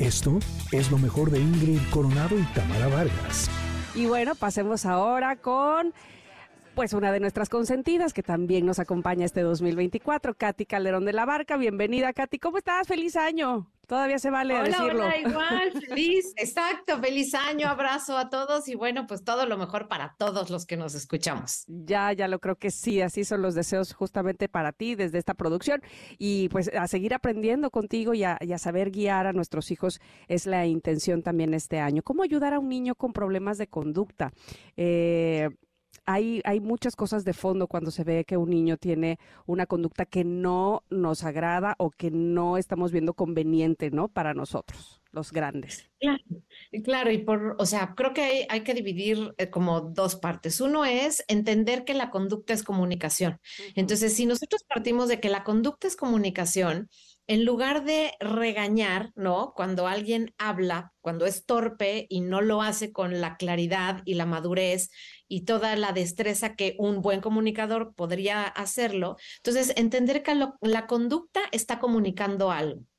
Esto es lo mejor de Ingrid Coronado y Tamara Vargas. Y bueno, pasemos ahora con pues una de nuestras consentidas que también nos acompaña este 2024, Katy Calderón de la Barca. Bienvenida, Katy. ¿Cómo estás? Feliz año. Todavía se vale hola, decirlo. Hola, igual, feliz, exacto, feliz año, abrazo a todos y bueno, pues todo lo mejor para todos los que nos escuchamos. Ya, ya lo creo que sí, así son los deseos justamente para ti desde esta producción y pues a seguir aprendiendo contigo y a, y a saber guiar a nuestros hijos es la intención también este año. ¿Cómo ayudar a un niño con problemas de conducta? Eh, hay, hay muchas cosas de fondo cuando se ve que un niño tiene una conducta que no nos agrada o que no estamos viendo conveniente, ¿no? Para nosotros, los grandes. Claro, claro, y por, o sea, creo que hay, hay que dividir eh, como dos partes. Uno es entender que la conducta es comunicación. Entonces, si nosotros partimos de que la conducta es comunicación, en lugar de regañar, ¿no? Cuando alguien habla, cuando es torpe y no lo hace con la claridad y la madurez y toda la destreza que un buen comunicador podría hacerlo, entonces entender que la conducta está comunicando algo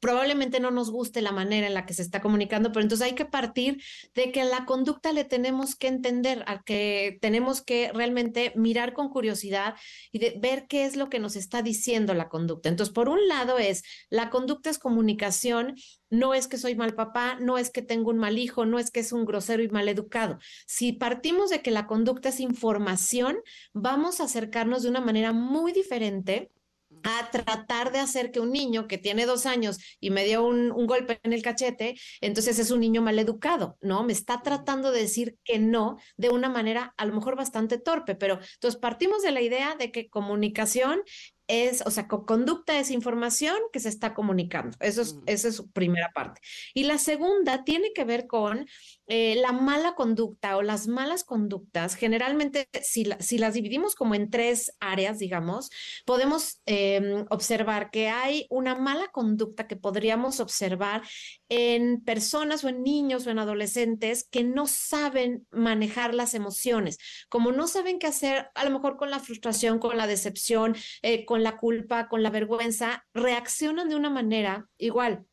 probablemente no nos guste la manera en la que se está comunicando, pero entonces hay que partir de que la conducta le tenemos que entender, a que tenemos que realmente mirar con curiosidad y de ver qué es lo que nos está diciendo la conducta. Entonces, por un lado es, la conducta es comunicación, no es que soy mal papá, no es que tengo un mal hijo, no es que es un grosero y mal educado. Si partimos de que la conducta es información, vamos a acercarnos de una manera muy diferente a tratar de hacer que un niño que tiene dos años y me dio un, un, golpe en el cachete, entonces es un niño mal educado, ¿no? Me está tratando de decir que no de una manera a lo mejor bastante torpe, pero entonces partimos de la idea de que comunicación es, o sea, conducta es información que se está comunicando. Eso es, esa es su primera parte. Y la segunda tiene que ver con eh, la mala conducta o las malas conductas. Generalmente, si, la, si las dividimos como en tres áreas, digamos, podemos eh, observar que hay una mala conducta que podríamos observar en personas o en niños o en adolescentes que no saben manejar las emociones, como no saben qué hacer, a lo mejor con la frustración, con la decepción, eh, con la culpa, con la vergüenza, reaccionan de una manera igual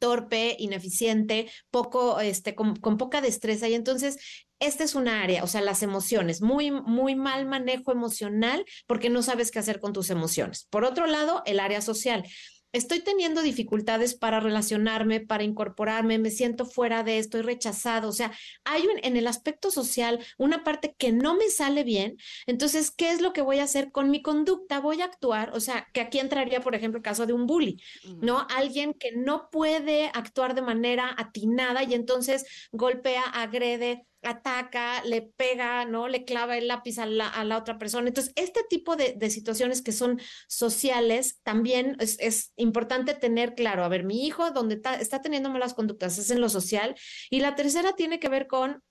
torpe, ineficiente, poco, este, con, con, poca destreza. Y entonces, esta es una área, o sea, las emociones, muy, muy mal manejo emocional porque no sabes qué hacer con tus emociones. Por otro lado, el área social estoy teniendo dificultades para relacionarme, para incorporarme, me siento fuera de, estoy rechazado. O sea, hay un, en el aspecto social una parte que no me sale bien. Entonces, ¿qué es lo que voy a hacer con mi conducta? Voy a actuar, o sea, que aquí entraría, por ejemplo, el caso de un bully, ¿no? Alguien que no puede actuar de manera atinada y entonces golpea, agrede, ataca, le pega, ¿no? Le clava el lápiz a la, a la otra persona. Entonces, este tipo de, de, situaciones que son sociales, también es, es, importante tener claro, a ver, mi hijo, donde está, está teniendo malas conductas, es en lo social. Y la tercera tiene que ver con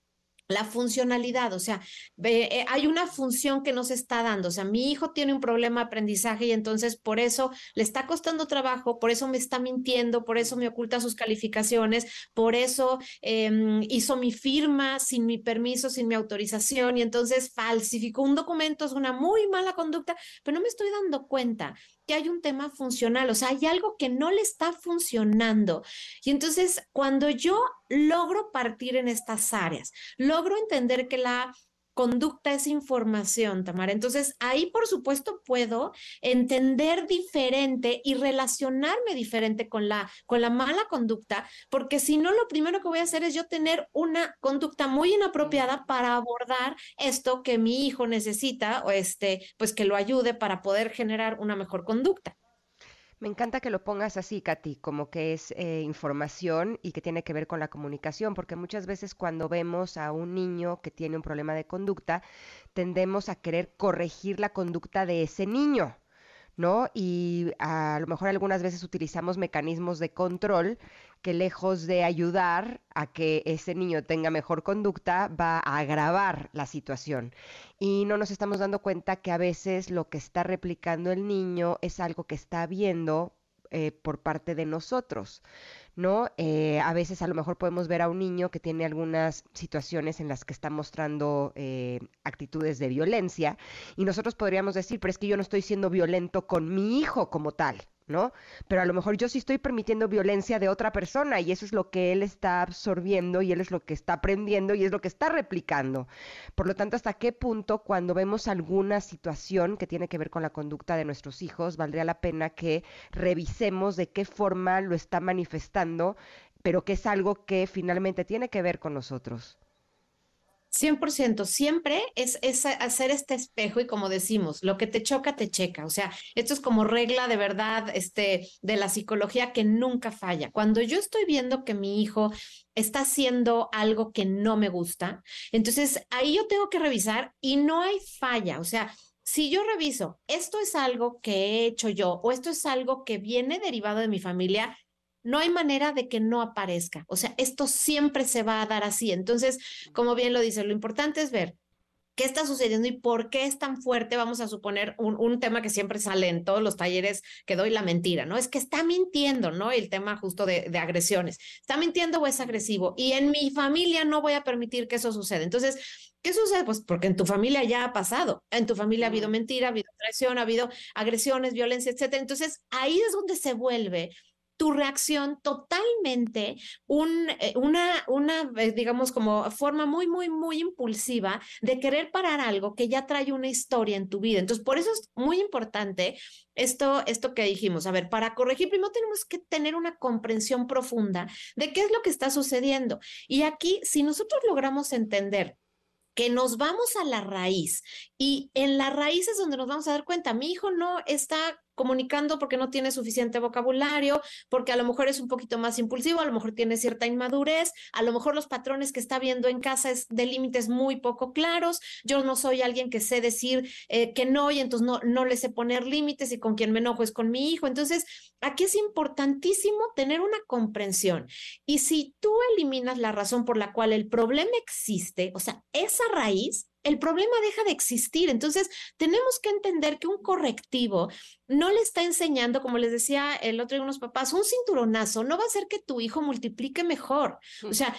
la funcionalidad, o sea, eh, hay una función que no se está dando, o sea, mi hijo tiene un problema de aprendizaje y entonces por eso le está costando trabajo, por eso me está mintiendo, por eso me oculta sus calificaciones, por eso eh, hizo mi firma sin mi permiso, sin mi autorización y entonces falsificó un documento, es una muy mala conducta, pero no me estoy dando cuenta que hay un tema funcional, o sea, hay algo que no le está funcionando. Y entonces, cuando yo logro partir en estas áreas, logro entender que la conducta es información, Tamara. Entonces, ahí, por supuesto, puedo entender diferente y relacionarme diferente con la, con la mala conducta, porque si no, lo primero que voy a hacer es yo tener una conducta muy inapropiada para abordar esto que mi hijo necesita o este, pues que lo ayude para poder generar una mejor conducta. Me encanta que lo pongas así, Katy, como que es eh, información y que tiene que ver con la comunicación, porque muchas veces cuando vemos a un niño que tiene un problema de conducta, tendemos a querer corregir la conducta de ese niño. ¿No? Y a lo mejor algunas veces utilizamos mecanismos de control que lejos de ayudar a que ese niño tenga mejor conducta, va a agravar la situación. Y no nos estamos dando cuenta que a veces lo que está replicando el niño es algo que está viendo eh, por parte de nosotros. ¿no? Eh, a veces a lo mejor podemos ver a un niño que tiene algunas situaciones en las que está mostrando eh, actitudes de violencia y nosotros podríamos decir, pero es que yo no estoy siendo violento con mi hijo como tal, ¿no? Pero a lo mejor yo sí estoy permitiendo violencia de otra persona y eso es lo que él está absorbiendo y él es lo que está aprendiendo y es lo que está replicando. Por lo tanto, ¿hasta qué punto cuando vemos alguna situación que tiene que ver con la conducta de nuestros hijos, valdría la pena que revisemos de qué forma lo está manifestando, pero que es algo que finalmente tiene que ver con nosotros? 100%, siempre es, es, hacer este espejo y como decimos, lo que te choca, te checa. O sea, esto es como regla de verdad este, de la psicología que nunca falla. Cuando yo estoy viendo que mi hijo está haciendo algo que no me gusta, entonces ahí yo tengo que revisar y no hay falla. O sea, si yo reviso, esto es algo que he hecho yo o esto es algo que viene derivado de mi familia, no hay manera de que no aparezca. O sea, esto siempre se va a dar así. Entonces, como bien lo dice, lo importante es ver qué está sucediendo y por qué es tan fuerte, vamos a suponer, un, tema que siempre sale en todos los talleres que doy, la mentira, ¿no? Es que está mintiendo, ¿no? El tema justo de, de, agresiones. ¿Está mintiendo o es agresivo? Y en mi familia no voy a permitir que eso suceda. Entonces, ¿qué sucede? Pues porque en tu familia ya ha pasado. En tu familia ha habido mentira, ha habido traición, ha habido agresiones, violencia, etcétera. Entonces, ahí es donde se vuelve tu reacción totalmente eh, una, una, eh, digamos, como forma muy, muy, muy impulsiva de querer parar algo que ya trae una historia en tu vida. Entonces, por eso es muy importante esto, esto que dijimos. A ver, para corregir, primero tenemos que tener una comprensión profunda de qué es lo que está sucediendo. Y aquí, si nosotros logramos entender que nos vamos a la raíz y en la raíz es donde nos vamos a dar cuenta, mi hijo no está comunicando porque no tiene suficiente vocabulario, porque a lo mejor es un poquito más impulsivo, a lo mejor tiene cierta inmadurez, a lo mejor los patrones que está viendo en casa es de límites muy poco claros, yo no soy alguien que sé decir eh, que no y entonces no, no le sé poner límites y con quien me enojo es con mi hijo. Entonces, aquí es importantísimo tener una comprensión. Y si tú eliminas la razón por la cual el problema existe, o sea, esa raíz, el problema deja de existir. Entonces, tenemos que entender que un correctivo no le está enseñando, como les decía el otro de unos papás, un cinturonazo no va a hacer que tu hijo multiplique mejor. O sea,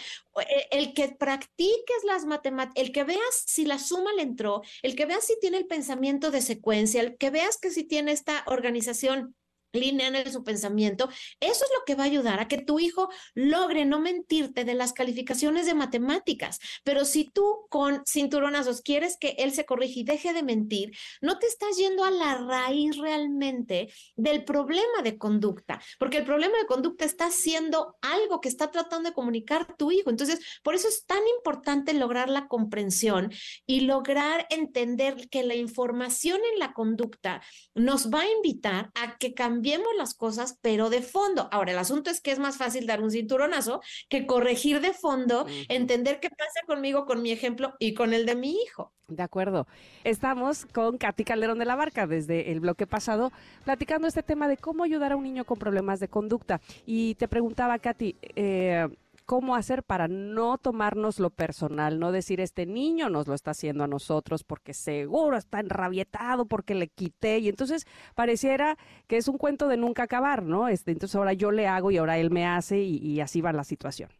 e, el que practiques las matemáticas, el que veas si la suma le entró, el que veas si tiene el pensamiento de secuencia, el que veas que si tiene esta organización lineal en su pensamiento, eso es lo que va a ayudar a que tu hijo logre no mentirte de las calificaciones de matemáticas. Pero si tú con cinturonazos quieres que él se corrija y deje de mentir, no te estás yendo a la raíz realmente del problema de conducta, porque el problema de conducta está siendo algo que está tratando de comunicar tu hijo. Entonces, por eso es tan importante lograr la comprensión y lograr entender que la información en la conducta nos va a invitar a que cambiemos cambiemos las cosas, pero de fondo. Ahora, el asunto es que es más fácil dar un cinturonazo que corregir de fondo, entender qué pasa conmigo, con mi ejemplo y con el de mi hijo. De acuerdo. Estamos con Katy Calderón de la Barca desde el bloque pasado, platicando este tema de cómo ayudar a un niño con problemas de conducta. Y te preguntaba, Katy, eh, cómo hacer para no tomarnos lo personal, no decir este niño nos lo está haciendo a nosotros porque seguro está enrabietado porque le quité y entonces pareciera que es un cuento de nunca acabar, ¿no? Este, entonces ahora yo le hago y ahora él me hace y así va la situación.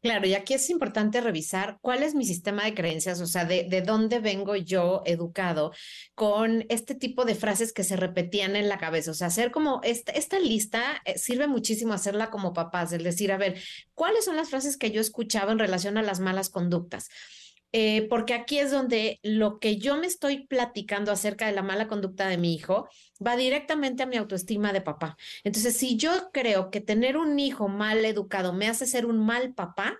Claro, y aquí es importante revisar cuál es mi sistema de creencias, o sea, de, de, dónde vengo yo educado con este tipo de frases que se repetían en la cabeza. O sea, hacer como esta, esta lista eh, sirve muchísimo hacerla como papás, es decir, a ver, ¿cuáles son las frases que yo escuchaba en relación a las malas conductas? Eh, porque aquí es donde lo que yo me estoy platicando acerca de la mala conducta de mi hijo va directamente a mi autoestima de papá. Entonces, si yo creo que tener un hijo mal educado me hace ser un mal papá,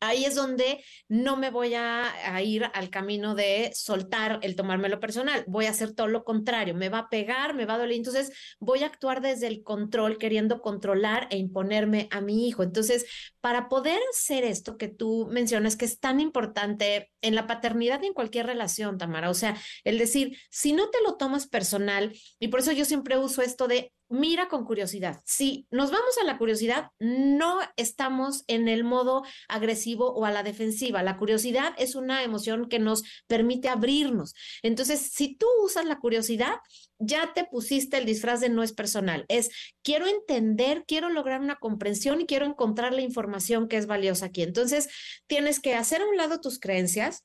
ahí es donde no me voy a, ir al camino de soltar el tomármelo personal. Voy a hacer todo lo contrario. Me va a pegar, me va a doler. Entonces voy a actuar desde el control, queriendo controlar e imponerme a mi hijo. Entonces, para poder hacer esto que tú mencionas, que es tan importante en la paternidad y en cualquier relación, Tamara, o sea, el decir, si no te lo tomas personal, y por eso yo siempre uso esto de mira con curiosidad. Si nos vamos a la curiosidad, no estamos en el modo agresivo o a la defensiva. La curiosidad es una emoción que nos permite abrirnos. Entonces, si tú usas la curiosidad, ya te pusiste el disfraz de no es personal. Es quiero entender, quiero lograr una comprensión y quiero encontrar la información que es valiosa aquí. Entonces, tienes que hacer a un lado tus creencias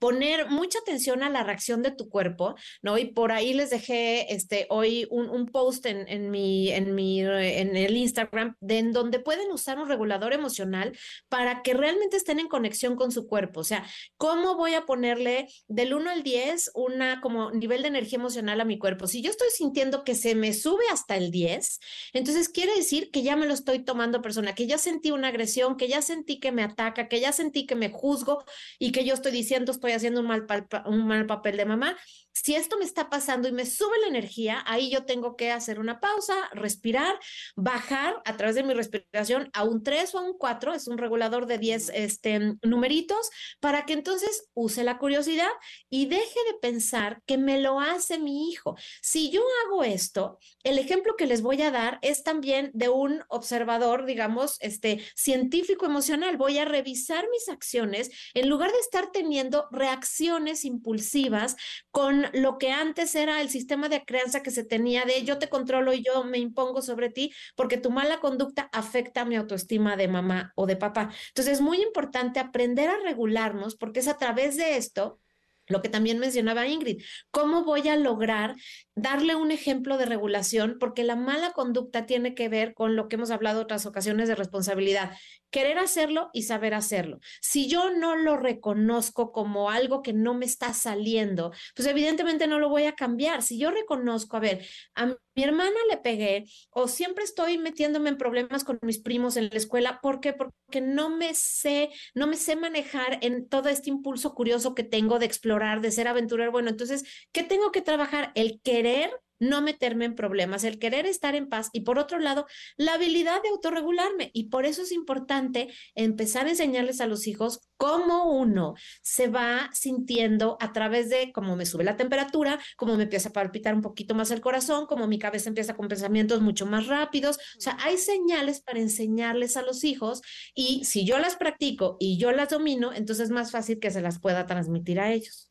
poner mucha atención a la reacción de tu cuerpo, ¿no? Y por ahí les dejé este, hoy un, un post en, en, mi, en, mi, en el Instagram en donde pueden usar un regulador emocional para que realmente estén en conexión con su cuerpo. O sea, ¿cómo voy a ponerle del 1 al 10 una como nivel de energía emocional a mi cuerpo? Si yo estoy sintiendo que se me sube hasta el 10, entonces quiere decir que ya me lo estoy tomando persona, que ya sentí una agresión, que ya sentí que me ataca, que ya sentí que me juzgo y que yo estoy diciendo estoy haciendo un mal, un mal papel de mamá. Si esto me está pasando y me sube la energía, ahí yo tengo que hacer una pausa, respirar, bajar a través de mi respiración a un 3 o a un 4, es un regulador de 10 este, numeritos, para que entonces use la curiosidad y deje de pensar que me lo hace mi hijo. Si yo hago esto, el ejemplo que les voy a dar es también de un observador, digamos, este científico emocional. Voy a revisar mis acciones en lugar de estar teniendo reacciones impulsivas con lo que antes era el sistema de crianza que se tenía de yo te controlo y yo me impongo sobre ti, porque tu mala conducta afecta mi autoestima de mamá o de papá. Entonces es muy importante aprender a regularnos porque es a través de esto lo que también mencionaba Ingrid, ¿cómo voy a lograr darle un ejemplo de regulación? Porque la mala conducta tiene que ver con lo que hemos hablado otras ocasiones de responsabilidad, querer hacerlo y saber hacerlo. Si yo no lo reconozco como algo que no me está saliendo, pues evidentemente no lo voy a cambiar. Si yo reconozco, a ver, a mi hermana le pegué o siempre estoy metiéndome en problemas con mis primos en la escuela, ¿por qué? Porque no me sé, no me sé manejar en todo este impulso curioso que tengo de explorar, de ser aventurero. Bueno, entonces, ¿qué tengo que trabajar? El querer no meterme en problemas, el querer estar en paz y por otro lado, la habilidad de autorregularme. Y por eso es importante empezar a enseñarles a los hijos cómo uno se va sintiendo a través de cómo me sube la temperatura, cómo me empieza a palpitar un poquito más el corazón, cómo mi cabeza empieza con pensamientos mucho más rápidos. O sea, hay señales para enseñarles a los hijos y si yo las practico y yo las domino, entonces es más fácil que se las pueda transmitir a ellos.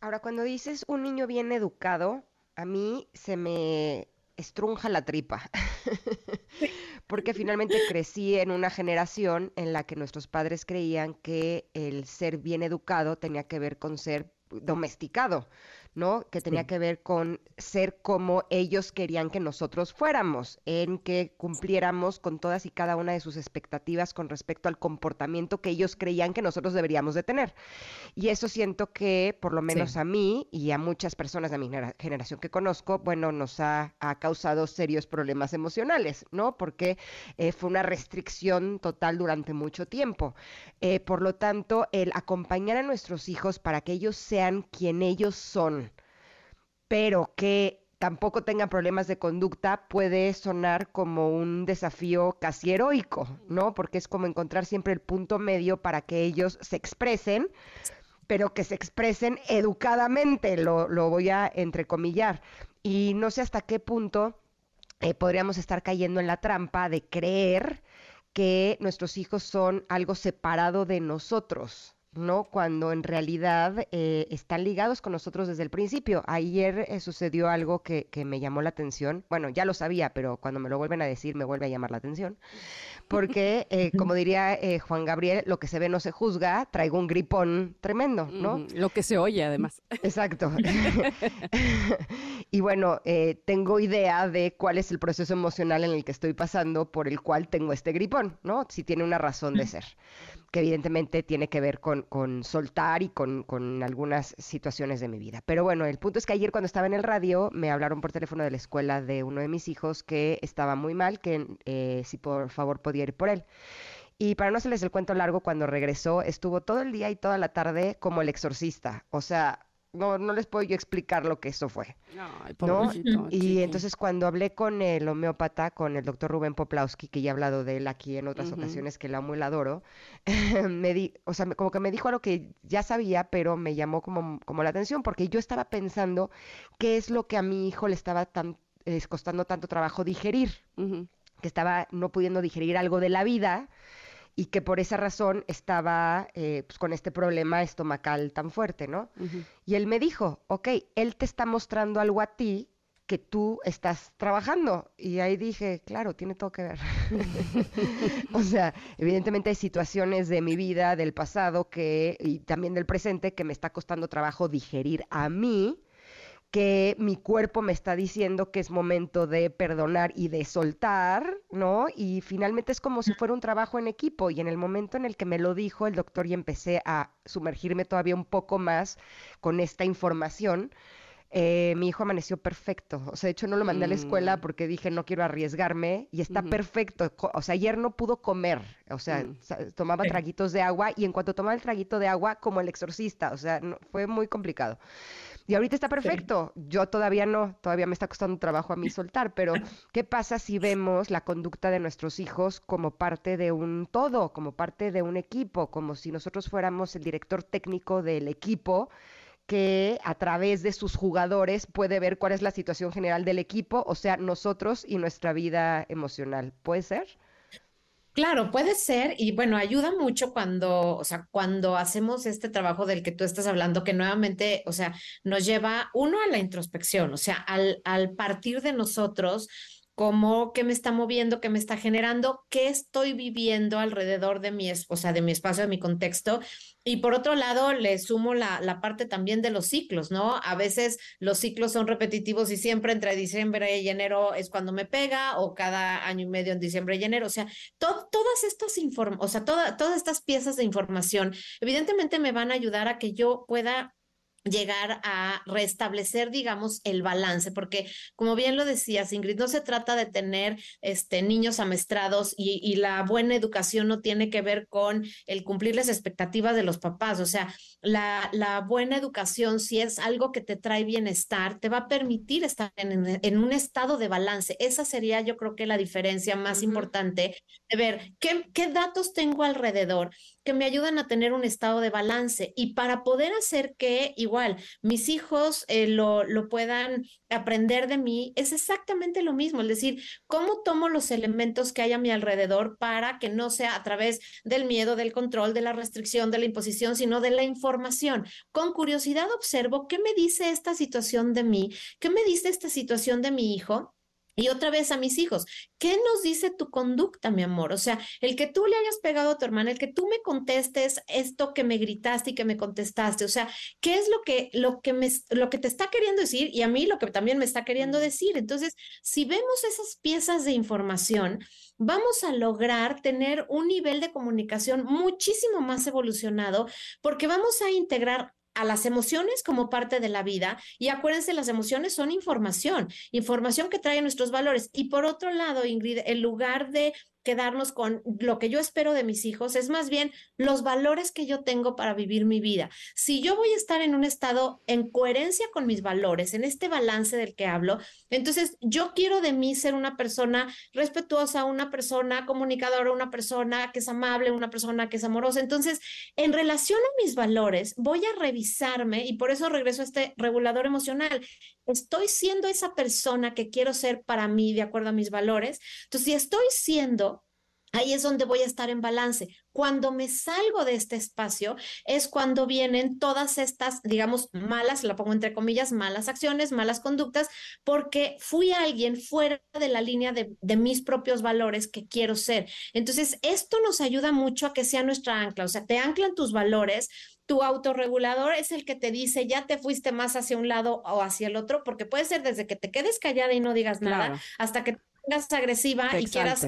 Ahora, cuando dices un niño bien educado, a mí se me estrunja la tripa. Porque finalmente crecí en una generación en la que nuestros padres creían que el ser bien educado tenía que ver con ser domesticado. ¿No? Que tenía que ver con ser como ellos querían que nosotros fuéramos, en que cumpliéramos con todas y cada una de sus expectativas con respecto al comportamiento que ellos creían que nosotros deberíamos de tener. Y eso siento que, por lo menos a mí y a muchas personas de mi generación que conozco, bueno, nos ha, causado serios problemas emocionales, ¿no? Porque eh, fue una restricción total durante mucho tiempo. Eh, por lo tanto, el acompañar a nuestros hijos para que ellos sean quien ellos son, pero que tampoco tengan problemas de conducta puede sonar como un desafío casi heroico, ¿no? Porque es como encontrar siempre el punto medio para que ellos se expresen, pero que se expresen educadamente, lo, voy a entrecomillar. Y no sé hasta qué punto eh, podríamos estar cayendo en la trampa de creer que nuestros hijos son algo separado de nosotros, ¿no? Cuando en realidad eh, están ligados con nosotros desde el principio. Ayer eh, sucedió algo que, que, me llamó la atención. Bueno, ya lo sabía, pero cuando me lo vuelven a decir me vuelve a llamar la atención. Porque, eh, como diría Juan Gabriel, lo que se ve no se juzga, traigo un gripón tremendo, ¿no? lo que se oye, además. Exacto. y bueno, tengo idea de cuál es el proceso emocional en el que estoy pasando por el cual tengo este gripón, ¿no? Si tiene una razón de ser que evidentemente tiene que ver con, soltar y con, algunas situaciones de mi vida. Pero bueno, el punto es que ayer cuando estaba en el radio me hablaron por teléfono de la escuela de uno de mis hijos que estaba muy mal, que eh, si por favor podía ir por él. Y para no hacerles el cuento largo, cuando regresó estuvo todo el día y toda la tarde como el exorcista. O sea, no, no les puedo yo explicar lo que eso fue. ¿no? Y entonces cuando hablé con el homeópata, con el doctor Rubén Poplawski, que ya he hablado de él aquí en otras ocasiones, que la amo y la adoro, me di, o sea, como que me dijo algo que ya sabía, pero me llamó como, como la atención, porque yo estaba pensando qué es lo que a mi hijo le estaba tan, costando tanto trabajo digerir, que estaba no pudiendo digerir algo de la vida y que por esa razón estaba eh, pues, con este problema estomacal tan fuerte, ¿no? Y él me dijo, ok, él te está mostrando algo a ti que tú estás trabajando. Y ahí dije, claro, tiene todo que ver. o sea, evidentemente hay situaciones de mi vida, del pasado, que, y también del presente, que me está costando trabajo digerir a mí que mi cuerpo me está diciendo que es momento de perdonar y de soltar, ¿no? Y finalmente es como si fuera un trabajo en equipo y en el momento en el que me lo dijo el doctor y empecé a sumergirme todavía un poco más con esta información, eh, mi hijo amaneció perfecto. O sea, de hecho no lo mandé a la escuela mm. porque dije no quiero arriesgarme y está perfecto. O sea, ayer no pudo comer. O sea, mm. tomaba traguitos de agua y en cuanto tomaba el traguito de agua, como el exorcista. O sea, fue muy complicado. Y ahorita está perfecto. Yo todavía no, todavía me está costando trabajo a mí soltar, pero ¿qué pasa si vemos la conducta de nuestros hijos como parte de un todo, como parte de un equipo, como si nosotros fuéramos el director técnico del equipo? que a través de sus jugadores puede ver cuál es la situación general del equipo, o sea, nosotros y nuestra vida emocional. ¿Puede ser? Claro, puede ser y bueno, ayuda mucho cuando, o sea, cuando hacemos este trabajo del que tú estás hablando, que nuevamente, o sea, nos lleva uno a la introspección, o sea, al, al partir de nosotros, cómo, qué me está moviendo, qué me está generando, qué estoy viviendo alrededor de mi, o sea, de mi espacio, de mi contexto. Y por otro lado, le sumo la, la parte también de los ciclos, ¿no? A veces los ciclos son repetitivos y siempre entre diciembre y enero es cuando me pega, o cada año y medio en diciembre y enero. O sea, todas estas o sea, todas estas piezas de información, evidentemente me van a ayudar a que yo pueda llegar a restablecer, digamos, el balance, porque como bien lo decías, Ingrid, no se trata de tener este, niños amestrados y, y, la buena educación no tiene que ver con el cumplir las expectativas de los papás, o sea, la, la buena educación, si es algo que te trae bienestar, te va a permitir estar en, en un estado de balance. Esa sería, yo creo que la diferencia más importante de ver qué, qué datos tengo alrededor que me ayudan a tener un estado de balance y para poder hacer que igual mis hijos eh, lo, lo puedan aprender de mí, es exactamente lo mismo, es decir, cómo tomo los elementos que hay a mi alrededor para que no sea a través del miedo, del control, de la restricción, de la imposición, sino de la información. Con curiosidad observo qué me dice esta situación de mí, qué me dice esta situación de mi hijo y otra vez a mis hijos, ¿qué nos dice tu conducta, mi amor? O sea, el que tú le hayas pegado a tu hermana, el que tú me contestes esto que me gritaste y que me contestaste, o sea, ¿qué es lo que, lo que, me, lo que te está queriendo decir y a mí lo que también me está queriendo decir? Entonces, si vemos esas piezas de información, vamos a lograr tener un nivel de comunicación muchísimo más evolucionado porque vamos a integrar a las emociones como parte de la vida y acuérdense, las emociones son información, información que trae nuestros valores. Y por otro lado, Ingrid, en lugar de quedarnos con lo que yo espero de mis hijos, es más bien los valores que yo tengo para vivir mi vida. Si yo voy a estar en un estado en coherencia con mis valores, en este balance del que hablo, entonces yo quiero de mí ser una persona respetuosa, una persona comunicadora, una persona que es amable, una persona que es amorosa. Entonces, en relación a mis valores, voy a revisarme y por eso regreso a este regulador emocional. Estoy siendo esa persona que quiero ser para mí de acuerdo a mis valores. Entonces, si estoy siendo Ahí es donde voy a estar en balance. Cuando me salgo de este espacio es cuando vienen todas estas, digamos, malas, la pongo entre comillas, malas acciones, malas conductas, porque fui alguien fuera de la línea de, de mis propios valores que quiero ser. Entonces, esto nos ayuda mucho a que sea nuestra ancla, o sea, te anclan tus valores, tu autorregulador es el que te dice, ya te fuiste más hacia un lado o hacia el otro, porque puede ser desde que te quedes callada y no digas nada, hasta que te pongas agresiva y quieras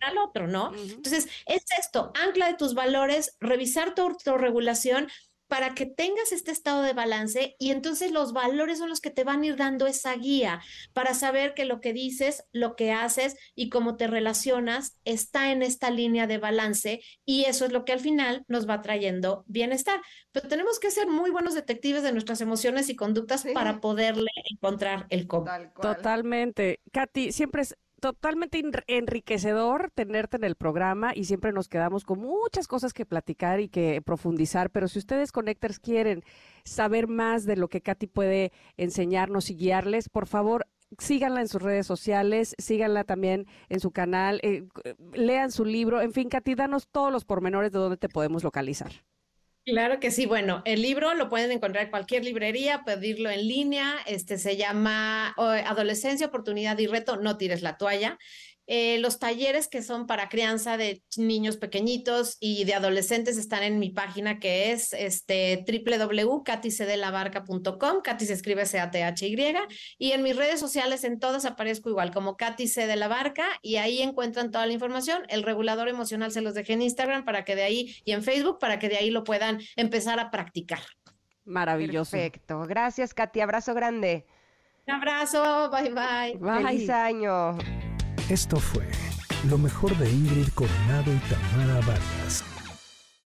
al otro, ¿no? Entonces, es esto, ancla de tus valores, revisar tu autorregulación para que tengas este estado de balance y entonces los valores son los que te van a ir dando esa guía para saber que lo que dices, lo que haces y cómo te relacionas está en esta línea de balance y eso es lo que al final nos va trayendo bienestar. Pero tenemos que ser muy buenos detectives de nuestras emociones y conductas para poderle encontrar el cómo. Totalmente. Katy, siempre es totalmente enriquecedor tenerte en el programa y siempre nos quedamos con muchas cosas que platicar y que profundizar, pero si ustedes Connectors quieren saber más de lo que Katy puede enseñarnos y guiarles, por favor, síganla en sus redes sociales, síganla también en su canal, eh, lean su libro, en fin, Katy, danos todos los pormenores de dónde te podemos localizar. Claro que sí. Bueno, el libro lo pueden encontrar en cualquier librería, pedirlo en línea. Este se llama Adolescencia, Oportunidad y Reto, no tires la toalla. Eh, los talleres que son para crianza de niños pequeñitos y de adolescentes están en mi página que es este www.katycdelabarca.com. Katy se escribe C-A-T-H-Y. Y en mis redes sociales, en todas aparezco igual como Katy C. de la Barca y ahí encuentran toda la información. El regulador emocional se los dejé en Instagram para que de ahí y en Facebook para que de ahí lo puedan empezar a practicar. Maravilloso. Perfecto. Gracias, Katy. Abrazo grande. Un abrazo. Bye, bye. bye. Feliz año. Esto fue lo mejor de Ingrid Coronado y Tamara Vargas.